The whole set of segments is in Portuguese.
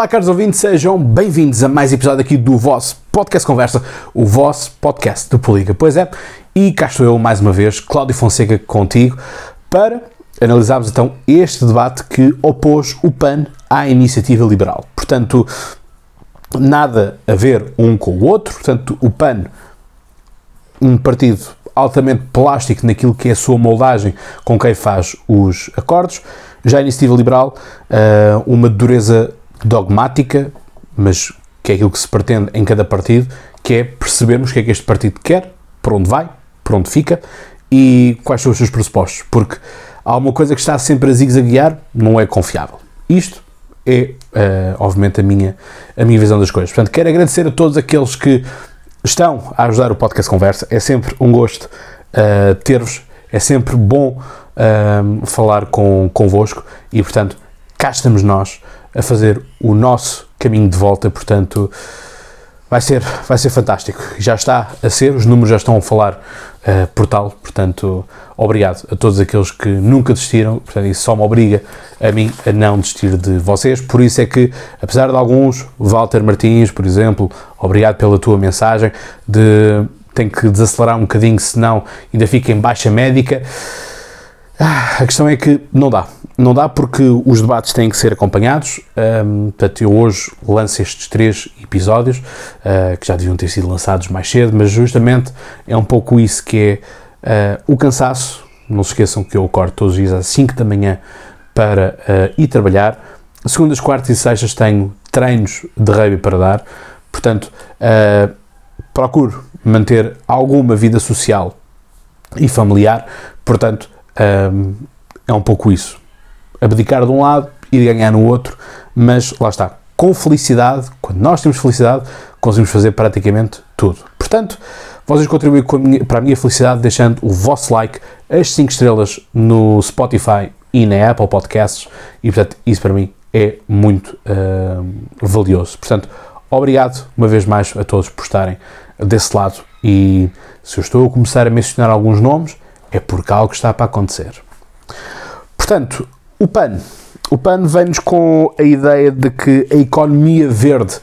Olá, caros ouvintes, sejam bem-vindos a mais episódio aqui do vosso Podcast Conversa, o vosso podcast do Poliga. Pois é, e cá estou eu mais uma vez, Cláudio Fonseca, contigo, para analisarmos então este debate que opôs o PAN à iniciativa liberal. Portanto, nada a ver um com o outro, portanto, o PAN, um partido altamente plástico naquilo que é a sua moldagem com quem faz os acordos, já a iniciativa liberal, uh, uma dureza dogmática, mas que é aquilo que se pretende em cada partido, que é percebermos o que é que este partido quer, para onde vai, para onde fica e quais são os seus pressupostos. Porque há uma coisa que está sempre a zigue-zaguear, não é confiável. Isto é, uh, obviamente, a minha, a minha visão das coisas. Portanto, quero agradecer a todos aqueles que estão a ajudar o Podcast Conversa. É sempre um gosto uh, ter-vos, é sempre bom uh, falar com, convosco e, portanto, cá estamos nós a fazer o nosso caminho de volta, portanto vai ser, vai ser fantástico. Já está a ser, os números já estão a falar uh, por tal, portanto obrigado a todos aqueles que nunca desistiram, portanto isso só me obriga a mim a não desistir de vocês, por isso é que, apesar de alguns, Walter Martins, por exemplo, obrigado pela tua mensagem, de tem que desacelerar um bocadinho, senão ainda fica em baixa médica, ah, a questão é que não dá. Não dá porque os debates têm que ser acompanhados. Um, portanto, eu hoje lanço estes três episódios, uh, que já deviam ter sido lançados mais cedo, mas justamente é um pouco isso que é uh, o cansaço. Não se esqueçam que eu acordo todos os dias às 5 da manhã para uh, ir trabalhar. Segundas, quartas e sextas tenho treinos de rugby para dar. Portanto, procuro manter alguma vida social e familiar. Portanto, um, é um pouco isso. Abdicar de um lado e ganhar no outro, mas lá está. Com felicidade, quando nós temos felicidade, conseguimos fazer praticamente tudo. Portanto, vocês contribuem a minha, para a minha felicidade deixando o vosso like, as 5 estrelas no Spotify e na Apple Podcasts, e portanto, isso para mim é muito uh, valioso. Portanto, obrigado uma vez mais a todos por estarem desse lado. E se eu estou a começar a mencionar alguns nomes, é porque algo está para acontecer. Portanto, o PAN. O PAN vem-nos com a ideia de que a economia verde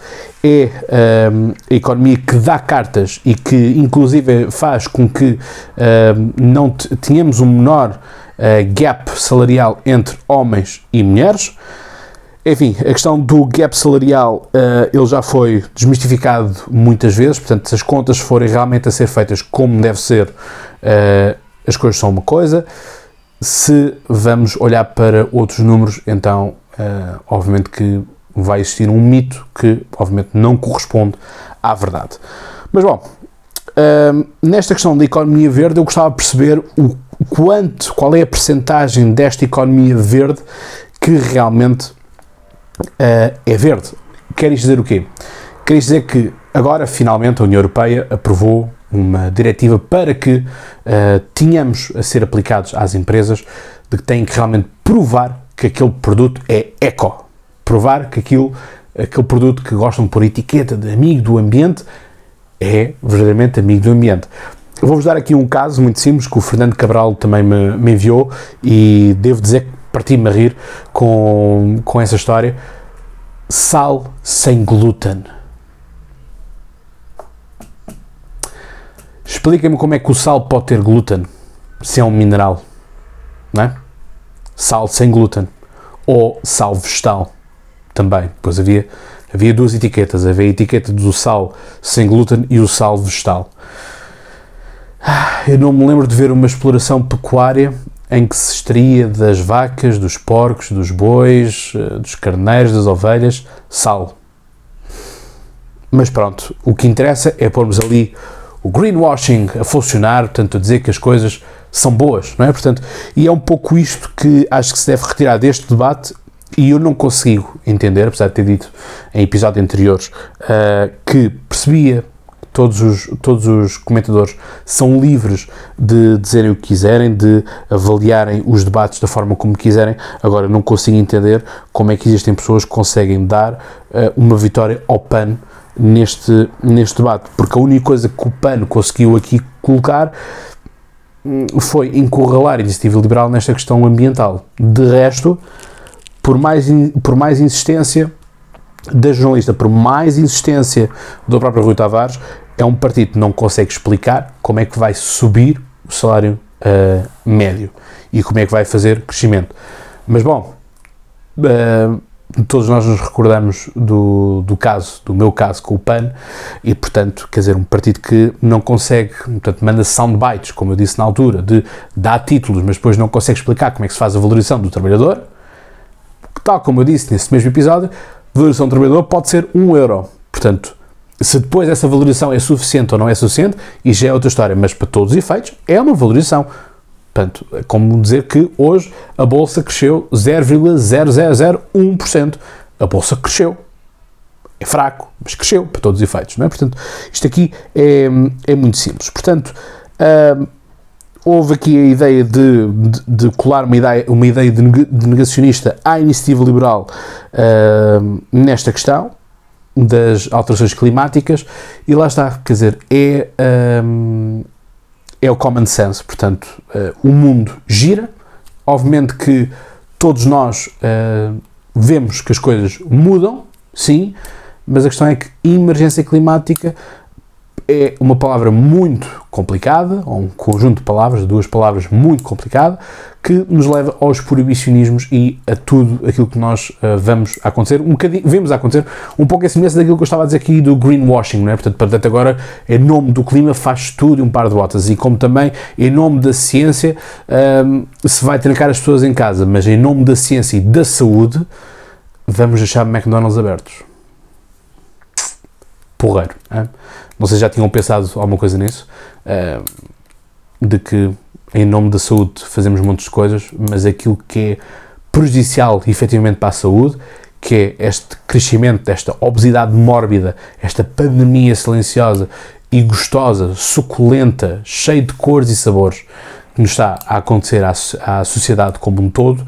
é um, a economia que dá cartas e que, inclusive, faz com que um, não tenhamos um menor uh, gap salarial entre homens e mulheres. Enfim, a questão do gap salarial, uh, ele já foi desmistificado muitas vezes, portanto, se as contas forem realmente a ser feitas como deve ser, uh, as coisas são uma coisa. Se vamos olhar para outros números, então, uh, obviamente que vai existir um mito que, obviamente, não corresponde à verdade. Mas, bom, uh, nesta questão da economia verde, eu gostava de perceber o quanto, qual é a percentagem desta economia verde que realmente uh, é verde. Quer isto dizer o quê? Quer isto dizer que agora, finalmente, a União Europeia aprovou uma diretiva para que uh, tenhamos a ser aplicados às empresas de que têm que realmente provar que aquele produto é eco. Provar que aquilo, aquele produto que gostam por etiqueta de amigo do ambiente é verdadeiramente amigo do ambiente. Vou-vos dar aqui um caso muito simples que o Fernando Cabral também me, me enviou e devo dizer que parti-me a rir com, com essa história. Sal sem glúten. Explica-me como é que o sal pode ter glúten, se é um mineral, não é? Sal sem glúten. Ou sal vegetal, também. Pois havia, havia duas etiquetas. Havia a etiqueta do sal sem glúten e o sal vegetal. Ah, eu não me lembro de ver uma exploração pecuária em que se extraía das vacas, dos porcos, dos bois, eh, dos carneiros, das ovelhas, sal. Mas pronto, o que interessa é pormos ali o greenwashing a funcionar, portanto, a dizer que as coisas são boas, não é? Portanto, e é um pouco isto que acho que se deve retirar deste debate e eu não consigo entender, apesar de ter dito em episódios anteriores uh, que percebia que todos os, todos os comentadores são livres de dizerem o que quiserem, de avaliarem os debates da forma como quiserem. Agora, não consigo entender como é que existem pessoas que conseguem dar uh, uma vitória ao PAN neste, neste debate, porque a única coisa que o PAN conseguiu aqui colocar hum, foi encurralar a iniciativa liberal nesta questão ambiental. De resto, por mais, por mais insistência, da jornalista, por mais insistência do próprio Rui Tavares, é um partido que não consegue explicar como é que vai subir o salário uh, médio e como é que vai fazer crescimento. Mas bom, uh, todos nós nos recordamos do, do caso, do meu caso com o PAN, e portanto, quer dizer, um partido que não consegue, portanto, manda soundbites, como eu disse na altura, de dar títulos, mas depois não consegue explicar como é que se faz a valorização do trabalhador, tal como eu disse nesse mesmo episódio, valorização do trabalhador pode ser 1 um euro. Portanto, se depois essa valorização é suficiente ou não é suficiente, e já é outra história, mas para todos os efeitos, é uma valorização. Portanto, é como dizer que hoje a bolsa cresceu 0,0001%. A bolsa cresceu. É fraco, mas cresceu para todos os efeitos, não é? Portanto, isto aqui é, é muito simples. Portanto, houve aqui a ideia de, de, de, colar uma ideia, uma ideia de negacionista à iniciativa liberal nesta questão das alterações climáticas e lá está, quer dizer, é, é o common sense, portanto, uh, o mundo gira, obviamente que todos nós uh, vemos que as coisas mudam, sim, mas a questão é que emergência climática é uma palavra muito complicada, ou um conjunto de palavras, duas palavras muito complicado, que nos leva aos proibicionismos e a tudo aquilo que nós uh, vamos acontecer, um bocadinho, vemos acontecer, um pouco em semelhança daquilo que eu estava a dizer aqui do greenwashing, não é? Portanto, portanto agora, em nome do clima, faz tudo um par de botas, e como também, em nome da ciência, um, se vai trancar as pessoas em casa, mas em nome da ciência e da saúde, vamos deixar McDonald's abertos. Porreiro, sei se já tinham pensado alguma coisa nisso, uh, de que em nome da saúde fazemos muitas coisas, mas aquilo que é prejudicial efetivamente para a saúde, que é este crescimento desta obesidade mórbida, esta pandemia silenciosa e gostosa, suculenta, cheia de cores e sabores que nos está a acontecer à, à sociedade como um todo,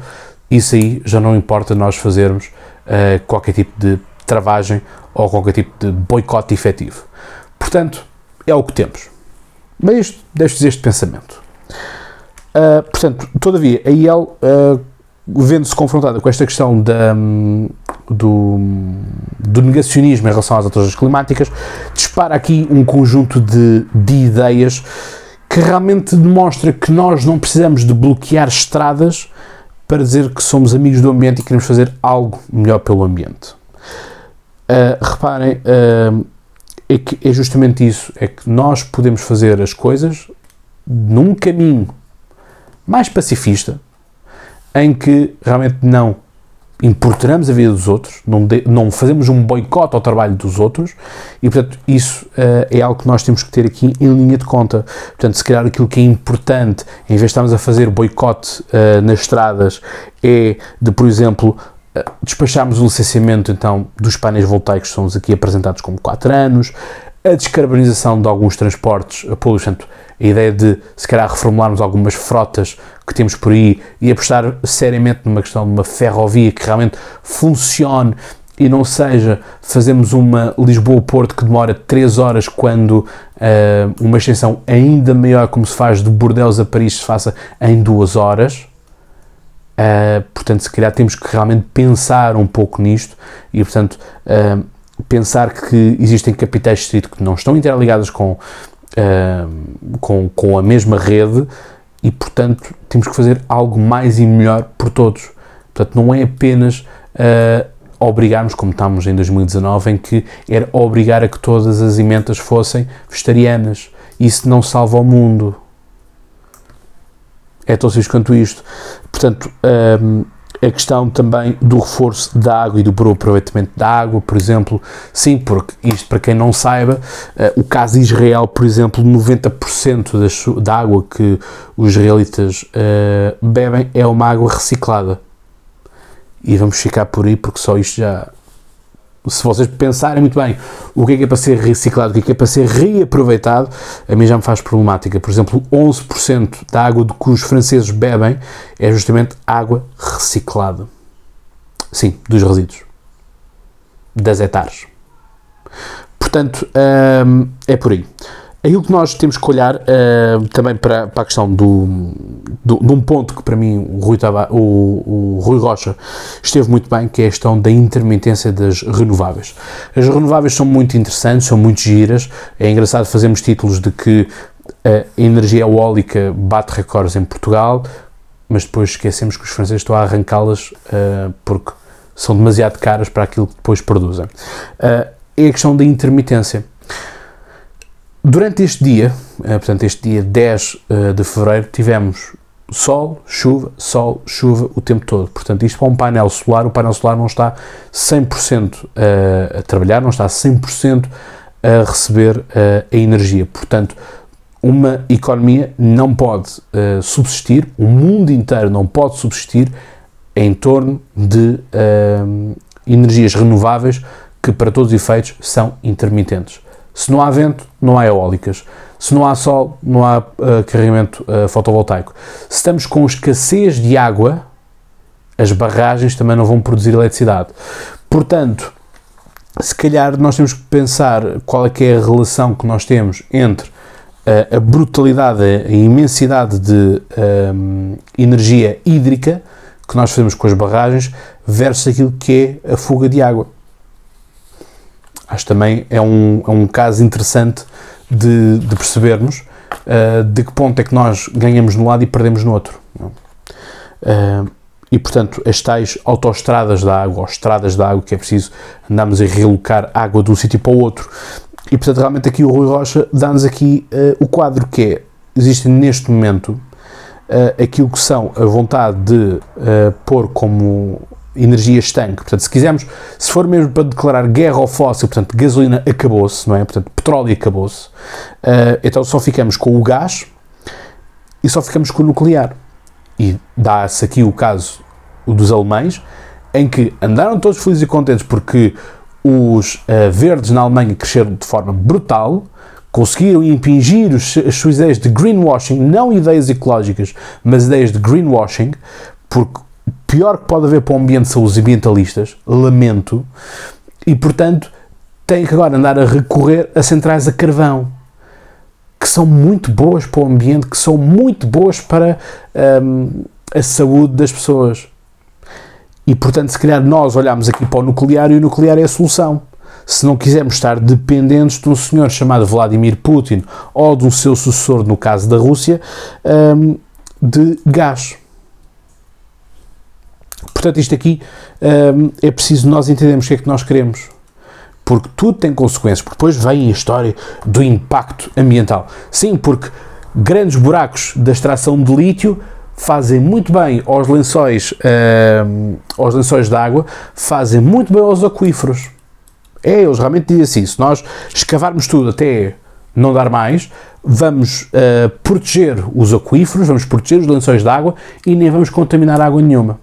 isso aí já não importa nós fazermos uh, qualquer tipo de travagem ou qualquer tipo de boicote efetivo. Portanto, é o que temos. Mas isto, deixo-vos este pensamento. Uh, portanto, todavia, a IEL, uh, vendo-se confrontada com esta questão da, do, do, negacionismo em relação às alterações climáticas, dispara aqui um conjunto de, de ideias que realmente demonstra que nós não precisamos de bloquear estradas para dizer que somos amigos do ambiente e queremos fazer algo melhor pelo ambiente. Uh, reparem, uh, é, que é justamente isso, é que nós podemos fazer as coisas num caminho mais pacifista, em que realmente não importunamos a vida dos outros, não, de, não fazemos um boicote ao trabalho dos outros e, portanto, isso uh, é algo que nós temos que ter aqui em linha de conta. Portanto, se calhar aquilo que é importante, em vez de estarmos a fazer boicote uh, nas estradas, é de, por exemplo, uh, despacharmos o licenciamento então, dos painéis voltaicos que são aqui apresentados como 4 anos, a descarbonização de alguns transportes públicos, portanto, a ideia de, se calhar, reformularmos algumas frotas que temos por aí e apostar seriamente numa questão de uma ferrovia que realmente funcione e não seja fazemos uma Lisboa-Porto que demora 3 horas quando uh, uma extensão ainda maior, como se faz de Bordeaux a Paris, se faça em 2 horas. Uh, portanto, se calhar temos que realmente pensar um pouco nisto e, portanto, uh, pensar que existem capitais distrito que não estão interligados com uh, com, com a mesma rede e, portanto, temos que fazer algo mais e melhor por todos. Portanto, não é apenas obrigarmos, como estamos em 2019, em que era obrigar a que todas as emendas fossem vegetarianas. Isso não salva o mundo. É tão simples quanto isto. Portanto, um, a questão também do reforço da água e do aproveitamento da água, por exemplo, sim, porque isto para quem não saiba, uh, o caso de Israel, por exemplo, 90% das, da água que os israelitas uh, bebem é uma água reciclada. E vamos ficar por aí porque só isto já se vocês pensarem muito bem o que é, que é para ser reciclado, o que é, que é para ser reaproveitado, a mim já me faz problemática. Por exemplo, 11% da água de que os franceses bebem é justamente água reciclada. Sim, dos resíduos. Das hectares. Portanto, hum, é por aí. Aquilo que nós temos que olhar uh, também para, para a questão do, de, um ponto que para mim o Rui, o, o Rui Rocha esteve muito bem, que é a questão da intermitência das renováveis. As renováveis são muito interessantes, são muito giras, é engraçado fazermos títulos de que a energia eólica bate recordes em Portugal, mas depois esquecemos que os franceses estão a arrancá-las uh, porque são demasiado caras para aquilo que depois produzem. Uh, é a questão da intermitência. Durante este dia, uh, portanto, este dia 10 de fevereiro, tivemos sol, chuva, sol, chuva o tempo todo. Portanto, isto para um painel solar, o painel solar não está 100% a trabalhar, não está 100% a receber a energia. Portanto, uma economia não pode uh, subsistir, o mundo inteiro não pode subsistir em torno de energias renováveis que, para todos os efeitos, são intermitentes. Se não há vento, não há eólicas. Se não há sol, não há uh, carregamento fotovoltaico. Se estamos com escassez de água, as barragens também não vão produzir eletricidade. Portanto, se calhar nós temos que pensar qual é que é a relação que nós temos entre a, a brutalidade, a imensidade de energia hídrica que nós fazemos com as barragens versus aquilo que é a fuga de água. Acho também é um, é um caso interessante de, de percebermos uh, de que ponto é que nós ganhamos no lado e perdemos no outro. Uh, e, portanto, as tais autoestradas da água, ou estradas da água, que é preciso andarmos a relocar água de um sítio para o outro, e portanto, realmente aqui o Rui Rocha dá-nos aqui uh, o quadro que é, existe neste momento uh, aquilo que são a vontade de uh, pôr como energia estanque. Portanto, se quisermos, se for mesmo para declarar guerra ao fóssil, portanto, gasolina acabou-se, não é? Portanto, petróleo acabou-se. Uh, então só ficamos com o gás e só ficamos com o nuclear. E dá-se aqui o caso dos alemães, em que andaram todos felizes e contentes porque os uh, verdes na Alemanha cresceram de forma brutal, conseguiram impingir os, as suas ideias de greenwashing, não ideias ecológicas, mas ideias de greenwashing, porque pior que pode haver para o ambiente são os ambientalistas, lamento, e portanto têm que agora andar a recorrer a centrais a carvão, que são muito boas para o ambiente, que são muito boas para um, a saúde das pessoas. E, portanto, se calhar nós olhamos aqui para o nuclear e o nuclear é a solução. Se não quisermos estar dependentes de um senhor chamado Vladimir Putin ou um seu sucessor, no caso da Rússia, um, de gás. Portanto, isto aqui um, é preciso nós entendermos o que é que nós queremos. Porque tudo tem consequências. Porque depois vem a história do impacto ambiental. Sim, porque grandes buracos da extração de lítio fazem muito bem aos lençóis, uh, aos lençóis de água, fazem muito bem aos aquíferos. É, eles realmente dizem assim, se nós escavarmos tudo até não dar mais, vamos uh, proteger os aquíferos, vamos proteger os lençóis de água e nem vamos contaminar água nenhuma.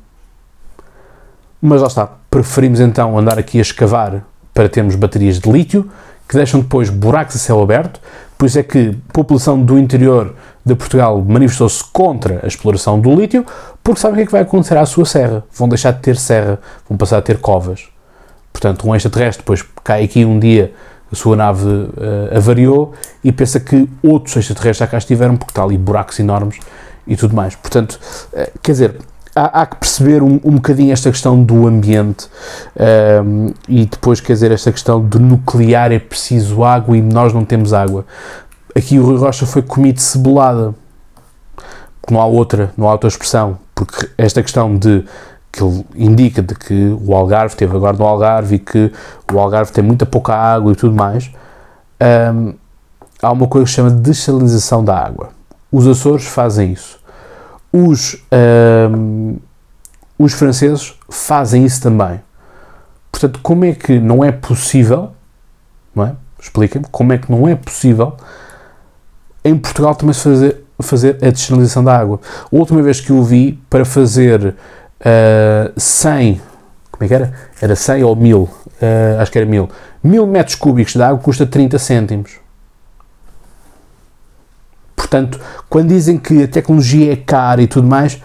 Mas lá está, preferimos então andar aqui a escavar para termos baterias de lítio, que deixam depois buracos a céu aberto, por isso é que a população do interior de Portugal manifestou-se contra a exploração do lítio, porque sabem o que é que vai acontecer à sua serra. Vão deixar de ter serra, vão passar a ter covas. Portanto, um extraterrestre depois cai aqui um dia, a sua nave uh, avariou e pensa que outros extraterrestres já cá estiveram, porque está ali buracos enormes e tudo mais. Portanto, uh, quer dizer, há, há, que perceber um, um bocadinho esta questão do ambiente um, ehm, e depois, quer dizer, esta questão do nuclear é preciso água e nós não temos água. Aqui o Rui Rocha foi comido de cebolada. Não há outra, não há outra expressão, porque esta questão de que ele indica de que o Algarve teve agora no Algarve e que o Algarve tem muita pouca água e tudo mais, hum, há uma coisa que se chama de desalinização da água. Os Açores fazem isso. Os, hum, os franceses fazem isso também. Portanto, como é que não é possível, não é? Expliquem-me, como é que não é possível em Portugal também se fazer, fazer a desalinização da água. A última vez que eu vi para fazer uh, eh, 100, como é que era? Era 100 ou 1000, uh, acho que era 1000, 1000 metros cúbicos de água custa 30 cêntimos. Portanto, quando dizem que a tecnologia é cara e tudo mais,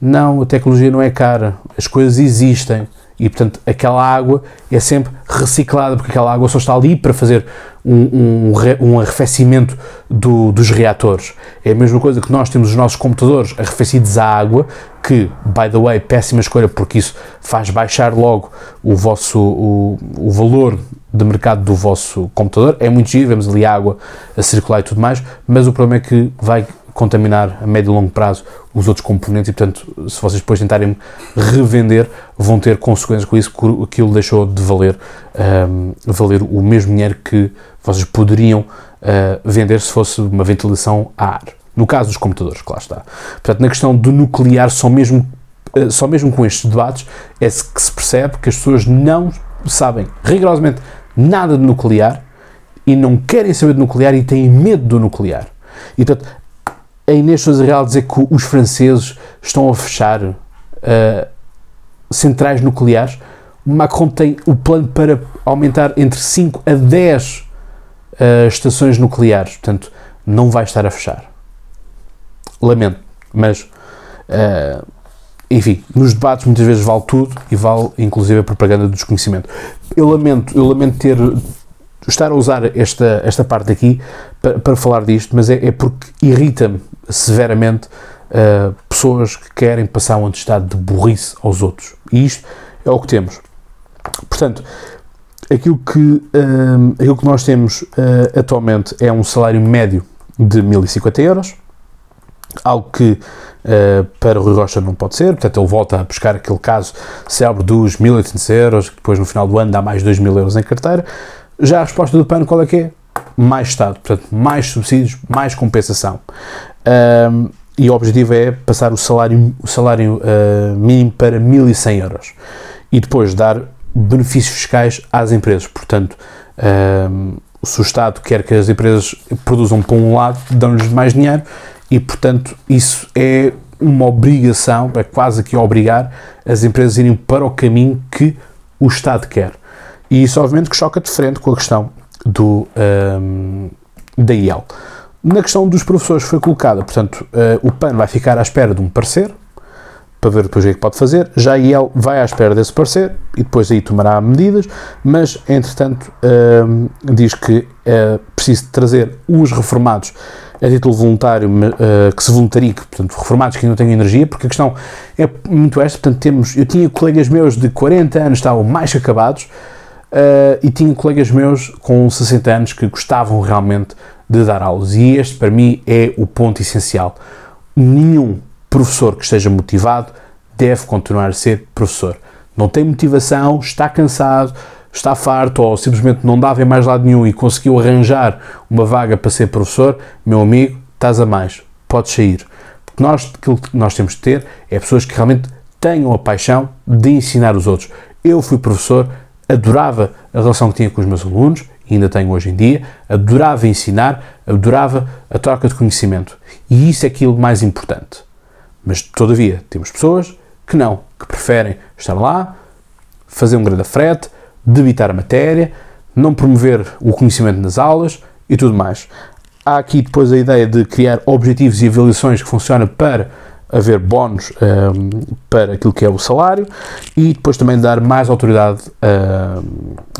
não, a tecnologia não é cara, as coisas existem e, portanto, aquela água é sempre reciclada, porque aquela água só está ali para fazer um, um, um arrefecimento do, dos reatores. É a mesma coisa que nós temos os nossos computadores arrefecidos à água, que, by the way, péssima escolha, porque isso faz baixar logo o vosso o, o valor de mercado do vosso computador. É muito giro, vemos ali água a circular e tudo mais, mas o problema é que vai contaminar a médio e longo prazo os outros componentes e, portanto, se vocês depois tentarem revender, vão ter consequências com isso, porque aquilo deixou de valer, um, valer o mesmo dinheiro que vocês poderiam uh, vender se fosse uma ventilação a ar. No caso dos computadores, claro está. Portanto, na questão do nuclear, só mesmo, uh, só mesmo com estes debates é que se percebe que as pessoas não sabem rigorosamente nada de nuclear e não querem saber de nuclear e têm medo do nuclear. E, portanto, a Inês Sousa Real dizer que os franceses estão a fechar uh, centrais nucleares, Macron tem o plano para aumentar entre 5 a 10 uh, eh, estações nucleares, portanto, não vai estar a fechar. Lamento, mas uh, enfim, nos debates muitas vezes vale tudo e vale inclusive a propaganda do desconhecimento. Eu lamento, eu lamento ter estar a usar esta, esta parte aqui para, para falar disto, mas é, é porque irrita-me severamente uh, pessoas que querem passar um estado de burrice aos outros. E isto é o que temos. Portanto, aquilo que, uh, aquilo que nós temos uh, atualmente é um salário médio de 1050 euros, algo que uh, para o Rui Rocha não pode ser, portanto ele volta a buscar aquele caso célebre dos 1800 euros, que depois no final do ano dá mais 2 mil euros em carteira, já a resposta do PAN qual é que é? Mais Estado, portanto, mais subsídios, mais compensação. Um, e o objetivo é passar o salário, o salário uh, mínimo para 1.100 euros e depois dar benefícios fiscais às empresas. Portanto, um, se o Estado quer que as empresas produzam para um lado, dão-lhes mais dinheiro e, portanto, isso é uma obrigação, é quase que obrigar as empresas a irem para o caminho que o Estado quer. E isso, obviamente, que choca de frente com a questão do, um, da IEL. Na questão dos professores foi colocada, portanto, uh, o PAN vai ficar à espera de um parecer, para ver depois o que é que pode fazer, já a IEL vai à espera desse parecer e depois aí tomará medidas, mas, entretanto, uh, diz que é preciso trazer os reformados a título voluntário, uh, que se voluntariem, portanto, reformados que ainda têm energia, porque a questão é muito esta, portanto, temos, eu tinha colegas meus de 40 anos, estavam mais acabados, Uh, e tinha colegas meus com 60 anos que gostavam realmente de dar aulas. E este, para mim, é o ponto essencial. Nenhum professor que esteja motivado deve continuar a ser professor. Não tem motivação, está cansado, está farto ou simplesmente não dava em mais lado nenhum e conseguiu arranjar uma vaga para ser professor, meu amigo, estás a mais, podes sair. Porque nós, aquilo que nós temos de ter é pessoas que realmente tenham a paixão de ensinar os outros. Eu fui professor, adorava a relação que tinha com os meus alunos, ainda tenho hoje em dia, adorava ensinar, adorava a troca de conhecimento. E isso é aquilo mais importante. Mas, todavia, temos pessoas que não, que preferem estar lá, fazer um grande frete, debitar a matéria, não promover o conhecimento nas aulas e tudo mais. Há aqui depois a ideia de criar objetivos e avaliações que funcionam para haver bónus um, ehm, para aquilo que é o salário e depois também dar mais autoridade, uh,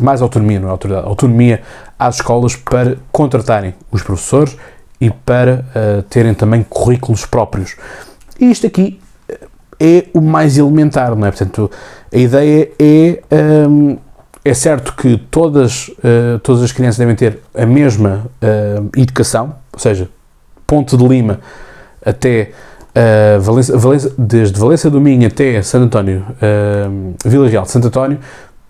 mais autonomia, não é autoridade, autonomia às escolas para contratarem os professores e para uh, terem também currículos próprios. E isto aqui é o mais elementar, não é? Portanto, a ideia é. Um, ehm, é certo que todas, uh, todas as crianças devem ter a mesma educação, ou seja, Ponte de Lima até Uh, Valença, Valença, desde Valência do Minho até Santo António, uh, Vila Real de Santo António,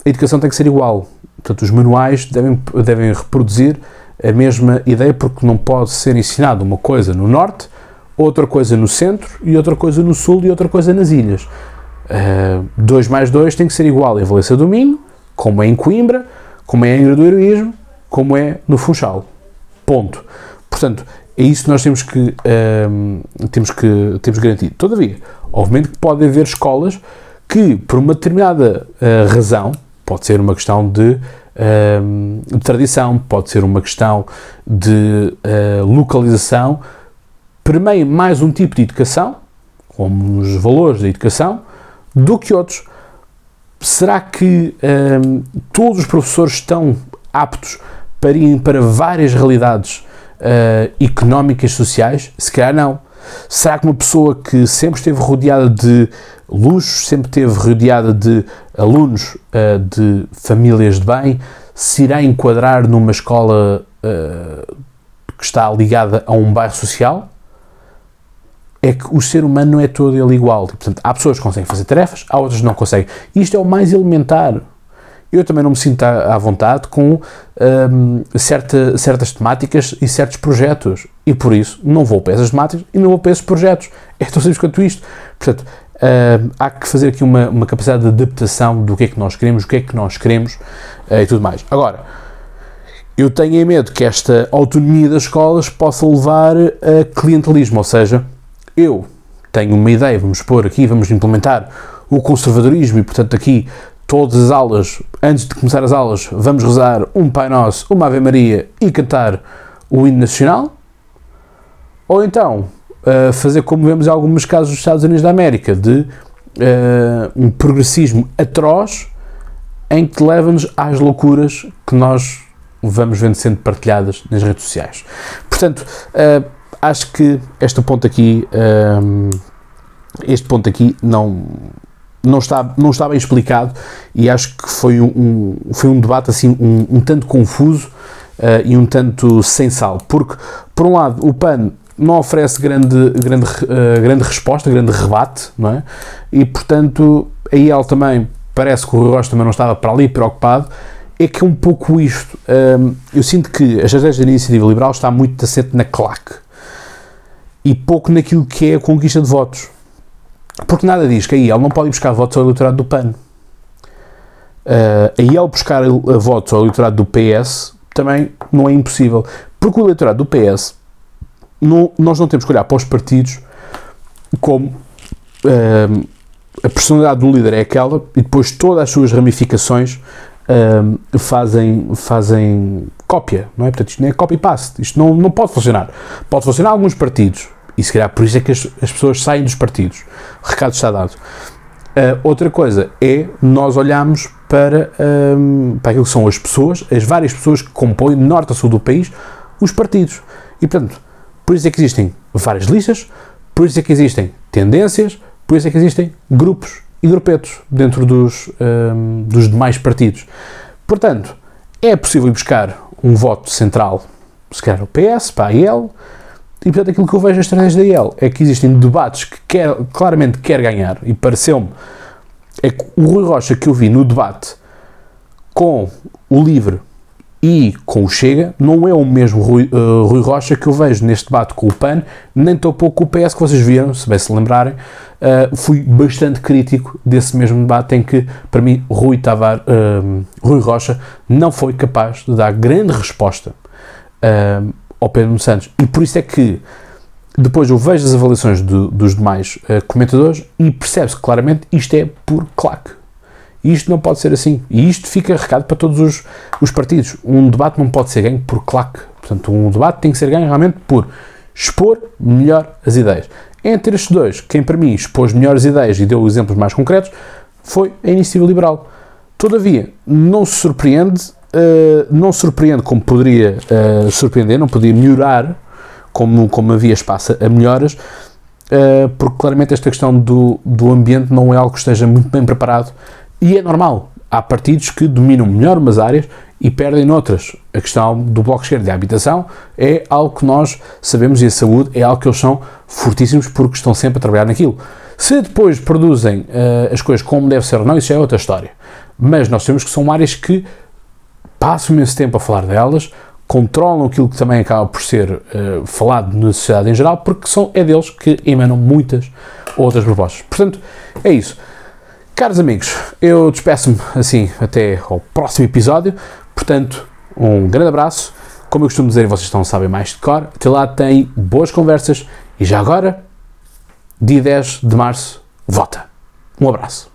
a educação tem que ser igual. Portanto, os manuais devem, devem reproduzir a mesma ideia, porque não pode ser ensinado uma coisa no norte, outra coisa no centro, e outra coisa no sul, e outra coisa nas ilhas. 2 uh, mais 2 tem que ser igual em Valência do Minho, como é em Coimbra, como é em Angra do Heroísmo, como é no Funchal. Ponto. Portanto, é isso que nós temos que, um, ehm, temos que temos garantido. Todavia, obviamente que pode haver escolas que, por uma determinada uh, razão, pode ser uma questão de, um, ehm, de, tradição, pode ser uma questão de uh, localização, permeiem mais um tipo de educação, como os valores da educação, do que outros. Será que um, todos os professores estão aptos para irem para várias realidades uh, económicas, sociais? Se calhar não. Será que uma pessoa que sempre esteve rodeada de luxos, sempre esteve rodeada de alunos uh, de famílias de bem, se irá enquadrar numa escola uh, que está ligada a um bairro social? É que o ser humano não é todo ele igual. Portanto, há pessoas que conseguem fazer tarefas, há outras que não conseguem. Isto é o mais elementar eu também não me sinto à, vontade com um, certa, certas temáticas e certos projetos. E por isso não vou para essas temáticas e não vou para esses projetos. É tão simples quanto isto. Portanto, uh, há que fazer aqui uma, uma capacidade de adaptação do que é que nós queremos, o que é que nós queremos uh, e tudo mais. Agora, eu tenho medo que esta autonomia das escolas possa levar a clientelismo, ou seja, eu tenho uma ideia, vamos pôr aqui, vamos implementar o conservadorismo e, portanto, aqui todas as aulas, antes de começar as aulas, vamos rezar um Pai Nosso, uma Ave Maria e cantar o hino nacional? Ou então, uh, fazer como vemos em alguns casos dos Estados Unidos da América, de uh, um progressismo atroz em que leva-nos às loucuras que nós vamos vendo sendo partilhadas nas redes sociais. Portanto, uh, acho que este ponto aqui, este ponto aqui não não está, não está bem explicado e acho que foi um, foi um debate assim um, um tanto confuso uh, e um tanto sem sal, porque por um lado o PAN não oferece grande, grande, uh, grande resposta, grande rebate, não é? E portanto a IEL também parece que o Rui também não estava para ali preocupado, é que é um pouco isto. Um, eh, eu sinto que a estratégia da iniciativa liberal está muito assente na claque e pouco naquilo que é a conquista de votos. Porque nada diz que a IEL não pode ir buscar votos ao eleitorado do PAN. Uh, a IEL buscar votos ao eleitorado do PS também não é impossível. Porque o eleitorado do PS, não, nós não temos que olhar para os partidos como uh, a personalidade do líder é aquela e depois todas as suas ramificações uh, fazem, fazem cópia, não é? Portanto, isto não é copy-paste, isto não, não pode funcionar. Pode funcionar alguns partidos, e se calhar por isso é que as, as pessoas saem dos partidos. O recado está dado. Uh, outra coisa é nós olharmos para, um, para aquilo que são as pessoas, as várias pessoas que compõem, norte a sul do país, os partidos. E, portanto, por isso é que existem várias listas, por isso é que existem tendências, por isso é que existem grupos e grupetos dentro dos, um, dos demais partidos. Portanto, é possível buscar um voto central, se calhar o PS, para a IEL, e portanto aquilo que eu vejo a estratégia da IEL é que existem debates que quer, claramente quer ganhar, e pareceu-me, é que o Rui Rocha que eu vi no debate com o Livre e com o Chega, não é o mesmo Rui, uh, Rui Rocha que eu vejo neste debate com o PAN, nem tão pouco com o PS, que vocês viram, se bem se lembrarem, uh, fui bastante crítico desse mesmo debate em que, para mim, Rui, Tavar, uh, Rui Rocha não foi capaz de dar grande resposta ao Pedro Santos. E por isso é que depois eu vejo as avaliações do, dos demais uh, comentadores e percebe-se claramente isto é por claque. Isto não pode ser assim. E isto fica recado para todos os, os partidos. Um debate não pode ser ganho por claque. Portanto, um debate tem que ser ganho realmente por expor melhor as ideias. Entre estes dois, quem para mim expôs melhores ideias e deu exemplos mais concretos foi a Iniciativa Liberal. Todavia, não se surpreende uh, não surpreende como poderia uh, surpreender, não poderia melhorar como, como havia espaço a melhoras, uh, porque claramente esta questão do, do ambiente não é algo que esteja muito bem preparado e é normal. Há partidos que dominam melhor umas áreas e perdem noutras. A questão do Bloco de e a habitação é algo que nós sabemos e a saúde é algo que eles são fortíssimos porque estão sempre a trabalhar naquilo. Se depois produzem uh, as coisas como deve ser ou não, isso já é outra história. Mas nós sabemos que são áreas que passam imenso tempo a falar delas, controlam aquilo que também acaba por ser uh, falado na sociedade em geral, porque são, é deles que emanam muitas outras propostas. Portanto, é isso. Caros amigos, eu despeço-me assim até ao próximo episódio. Portanto, um grande abraço. Como eu costumo dizer, vocês estão a saber mais de cor. Até lá tem boas conversas. E já agora, dia 10 de março, vota. Um abraço.